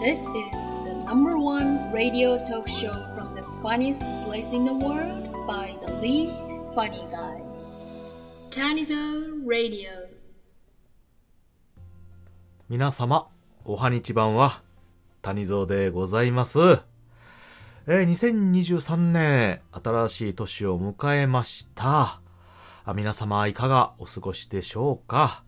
This is the number one radio talk show from the funniest place in the world by the least funny guy. Tanizo Radio. 皆様、おはにちばんは、谷蔵でございます。えー2023年、新しい年を迎えました。あ皆様、いかがお過ごしでしょうか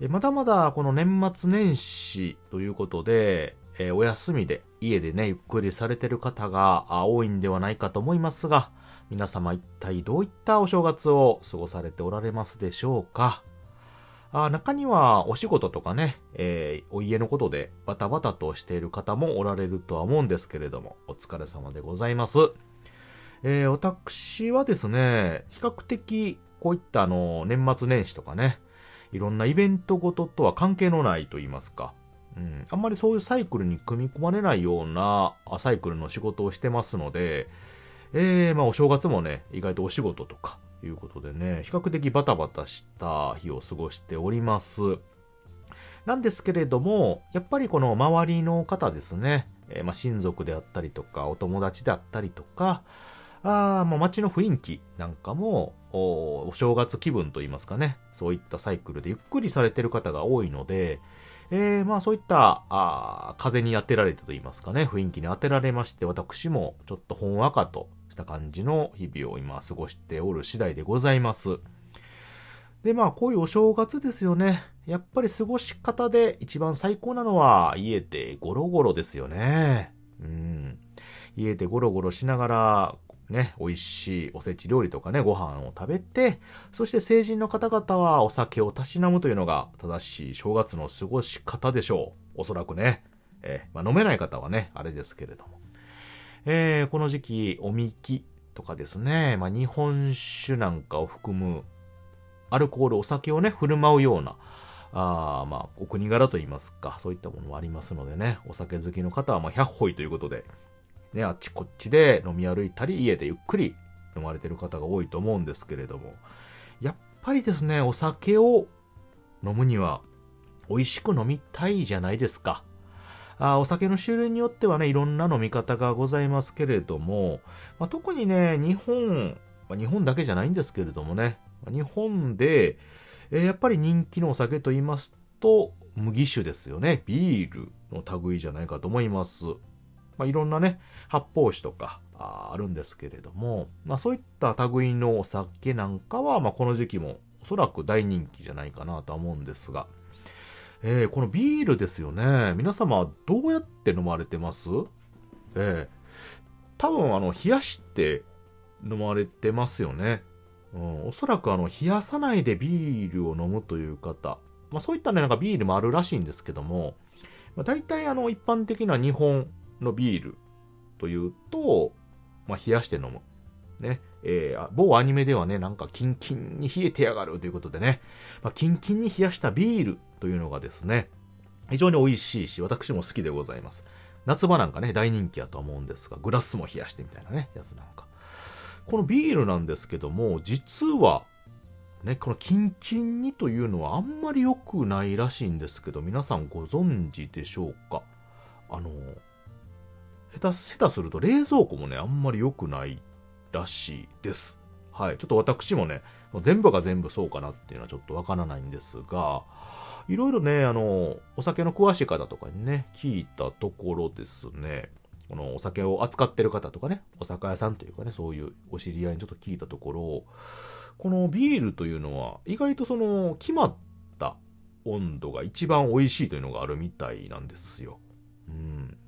えーまだまだこの年末年始ということで、えーお休みで、家でね、ゆっくりされてる方が多いんではないかと思いますが、皆様一体どういったお正月を過ごされておられますでしょうか？あ中にはお仕事とかね、えーお家のことでバタバタとしている方もおられるとは思うんですけれども、お疲れ様でございます。えー私はですね、比較的こういったあの、年末年始とかね、いろんなイベントごととは関係のないと言いますか、うん、あんまりそういうサイクルに組み込まれないようなサイクルの仕事をしてますので、えー、まあお正月もね、意外とお仕事とか、いうことでね、比較的バタバタした日を過ごしております。なんですけれども、やっぱりこの周りの方ですね、えーまあ親族であったりとか、お友達であったりとか、あーまあ街の雰囲気なんかもお、お正月気分といいますかね、そういったサイクルでゆっくりされてる方が多いので、えー、まあそういった、あ風に当てられてと言いますかね、雰囲気に当てられまして、私もちょっとほんわかとした感じの日々を今過ごしておる次第でございます。で、まあこういうお正月ですよね。やっぱり過ごし方で一番最高なのは家でゴロゴロですよね。うん。家でゴロゴロしながら、ね、美味しいおせち料理とかね、ご飯を食べて、そして成人の方々はお酒をたしなむというのが正しい正月の過ごし方でしょう。おそらくね。えーまあ、飲めない方はね、あれですけれども。えーこの時期、おみきとかですね、まあ、日本酒なんかを含むアルコール、お酒をね、振る舞うような、あまあ、お国柄といいますか、そういったものもありますのでね、お酒好きの方は、まあ、100歩ということで、ね、あっちこっちで飲み歩いたり、家でゆっくり飲まれてる方が多いと思うんですけれども、やっぱりですね、お酒を飲むには、美味しく飲みたいじゃないですか。あお酒の種類によってはね、いろんな飲み方がございますけれども、まあ、特にね、日本、まあ、日本だけじゃないんですけれどもね、日本で、えーやっぱり人気のお酒と言いますと、麦酒ですよね。ビールの類じゃないかと思います。まあ、いろんなね、発泡酒とかああるんですけれども、まあ、そういった類のお酒なんかは、まあ、この時期もおそらく大人気じゃないかなとは思うんですが、えーこのビールですよね。皆様はどうやって飲まれてます？ええ多分あの、冷やして飲まれてますよね。うん、おそらくあの、冷やさないでビールを飲むという方、まあそういったね、なんかビールもあるらしいんですけども、まあ、大体あの、一般的な日本のビールというと、まあ冷やして飲む。ね。えー、某アニメではね、なんかキンキンに冷えてやがるということでね、まあ、キンキンに冷やしたビールというのがですね、非常に美味しいし、私も好きでございます。夏場なんかね、大人気やと思うんですが、グラスも冷やしてみたいなね、やつなんか。このビールなんですけども、実は、ね、このキンキンにというのはあんまり良くないらしいんですけど、皆さんご存知でしょうか？あの、手、下手すると冷蔵庫もね、あんまり良くないらしいです。はい。ちょっと私もね、全部が全部そうかなっていうのはちょっとわからないんですが、いろいろね、あの、お酒の詳しい方とかにね、聞いたところですね、このお酒を扱ってる方とかね、お酒屋さんというかね、そういうお知り合いにちょっと聞いたところ、このビールというのは、意外とその、決まった温度が一番美味しいというのがあるみたいなんですよ。うん。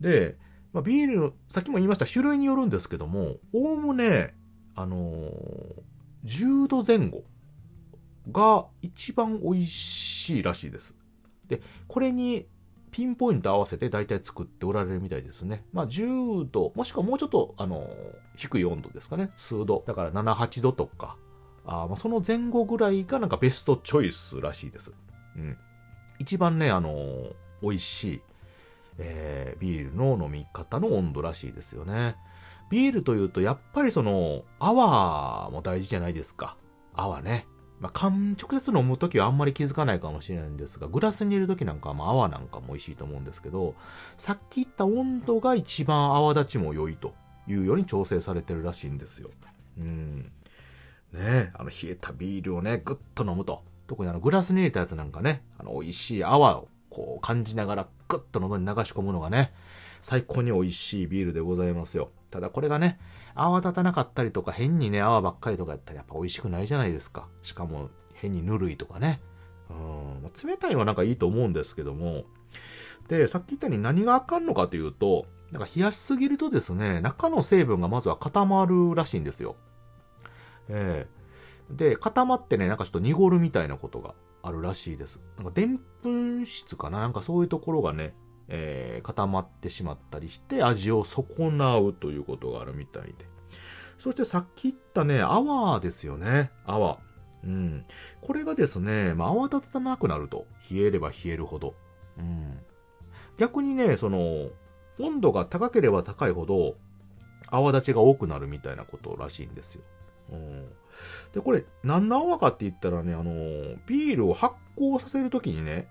で、まあ、ビールの、さっきも言いました種類によるんですけども、おおむね、あのー10度前後が一番美味しいらしいです。で、これにピンポイント合わせて大体作っておられるみたいですね。まあ10度、もしくはもうちょっと、あの低い温度ですかね。数度。だから7、8度とか、あまあその前後ぐらいがなんかベストチョイスらしいです。うん。一番ね、あのー美味しい、えービールの飲み方の温度らしいですよね。ビールというと、やっぱりその、泡も大事じゃないですか。泡ね。まあ、缶直接飲むときはあんまり気づかないかもしれないんですが、グラスに入れるときなんかは、泡なんかも美味しいと思うんですけど、さっき言った温度が一番泡立ちも良いというように調整されてるらしいんですよ。うん。ねあの、冷えたビールをね、ぐっと飲むと。特にあの、グラスに入れたやつなんかね、あの、美味しい泡をこう感じながら、ぐっと喉に流し込むのがね、最高に美味しいビールでございますよ。ただこれがね、泡立たなかったりとか、変にね、泡ばっかりとかやったらやっぱ美味しくないじゃないですか。しかも、変にぬるいとかね。うん、冷たいのはなんかいいと思うんですけども。で、さっき言ったように何があかんのかというと、なんか冷やしすぎるとですね、中の成分がまずは固まるらしいんですよ。ええー、で、固まってね、なんかちょっと濁るみたいなことがあるらしいです。なんか、でんぷん質かな？なんかそういうところがね、えー、固まってしまったりして味を損なうということがあるみたいで。そしてさっき言ったね、泡ですよね。泡。うん。これがですね、まあ、泡立たなくなると。冷えれば冷えるほど。うん。逆にね、その、温度が高ければ高いほど、泡立ちが多くなるみたいなことらしいんですよ。うん。で、これ、何の泡かって言ったらね、あの、ビールを発酵させるときにね、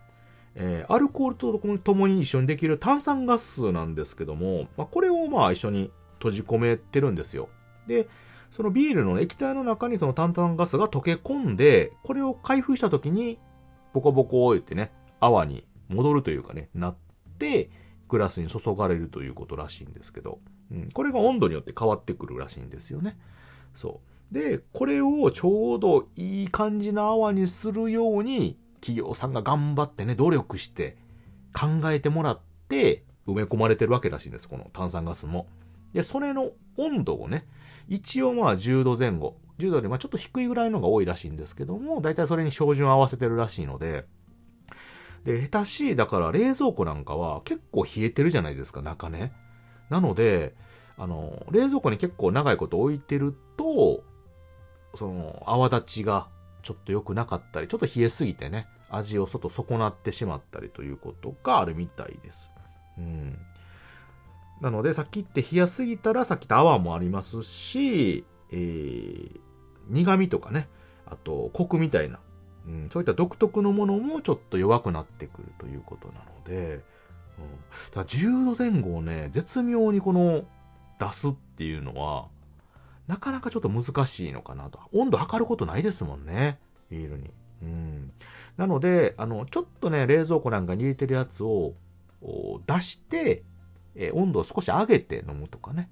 えー、アルコールと共に一緒にできる炭酸ガスなんですけども、まあ、これをまあ一緒に閉じ込めてるんですよ。で、そのビールの液体の中にその炭酸ガスが溶け込んで、これを開封した時に、ボコボコを言ってね、泡に戻るというかね、なって、グラスに注がれるということらしいんですけど、うん、これが温度によって変わってくるらしいんですよね。そう。で、これをちょうどいい感じの泡にするように、企業さんが頑張ってね、努力して考えてもらって埋め込まれてるわけらしいんです、この炭酸ガスも。で、それの温度をね、一応まあ10度前後、10度よりまあちょっと低いぐらいのが多いらしいんですけども、だいたいそれに照準を合わせてるらしいので、で、下手しい、だから冷蔵庫なんかは結構冷えてるじゃないですか、中ね。なので、あの、冷蔵庫に結構長いこと置いてると、その、泡立ちがちょっと良くなかったり、ちょっと冷えすぎてね、味を外損なってしまったりということがあるみたいです。うん。なので、さっき言って冷やすぎたら、さっき言った泡もありますし、えー、苦味とかね、あと、コクみたいな、うん、そういった独特のものもちょっと弱くなってくるということなので、うん、だ10度前後をね、絶妙にこの、出すっていうのは、なかなかちょっと難しいのかなと。温度測ることないですもんね。ビールに。うん。なので、あの、ちょっとね、冷蔵庫なんかに入れてるやつを出して、え温度を少し上げて飲むとかね。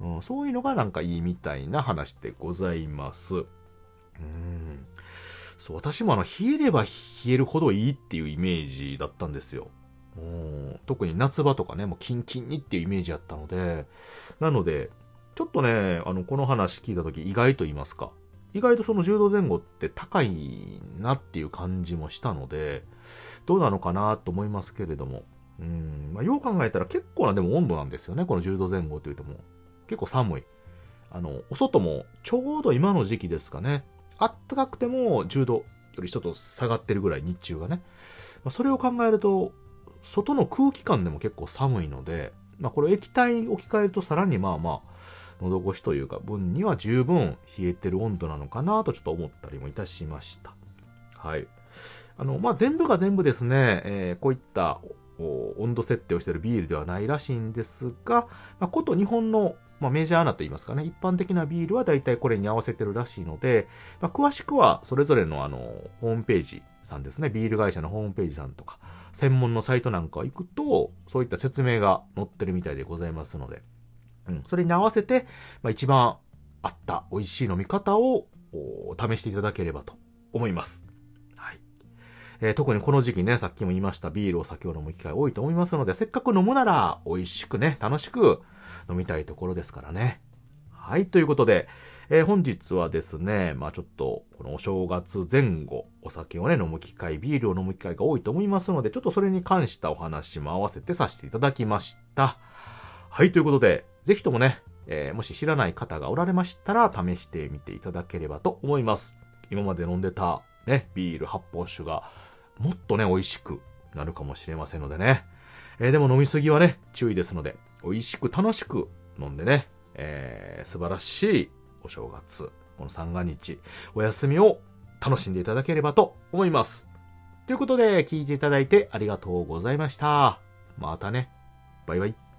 うん、そういうのがなんかいいみたいな話でございます。うん。そう、私もあの、冷えれば冷えるほどいいっていうイメージだったんですよ。特に夏場とかね、もうキンキンにっていうイメージやったので、なので、ちょっとね、あの、この話聞いた時意外と言いますか。意外とその10度前後って高いなっていう感じもしたので、どうなのかなと思いますけれども。うん、まあ、よう考えたら結構なでも温度なんですよね、この10度前後というとも。結構寒い。あの、お外もちょうど今の時期ですかね。あったかくても10度よりちょっと下がってるぐらい、日中がね。まあ、それを考えると、外の空気感でも結構寒いので、まあ、これ液体に置き換えるとさらにまあまあ、喉越しというか分には十分冷えてる温度なのかなとちょっと思ったりもいたしました。はい。あの、まあ、全部が全部ですね、えー、こういった温度設定をしているビールではないらしいんですが、まあ、こと日本の、まあ、メジャーなと言いますかね、一般的なビールは大体これに合わせてるらしいので、まあ、詳しくはそれぞれのあの、ホームページさんですね、ビール会社のホームページさんとか、専門のサイトなんか行くと、そういった説明が載ってるみたいでございますので、うん、それに合わせて、まあ、一番合った美味しい飲み方を試していただければと思います。はい。えー、特にこの時期ね、さっきも言いましたビールを酒を飲む機会多いと思いますので、せっかく飲むなら美味しくね、楽しく飲みたいところですからね。はい、ということで、えー、本日はですね、まあちょっと、このお正月前後、お酒をね、飲む機会、ビールを飲む機会が多いと思いますので、ちょっとそれに関したお話も合わせてさせていただきました。はい、ということで、ぜひともね、えー、もし知らない方がおられましたら試してみていただければと思います。今まで飲んでたね、ビール発泡酒がもっとね、美味しくなるかもしれませんのでね。えー、でも飲みすぎはね、注意ですので、美味しく楽しく飲んでね、えー、素晴らしいお正月、この三が日、お休みを楽しんでいただければと思います。ということで、聞いていただいてありがとうございました。またね。バイバイ。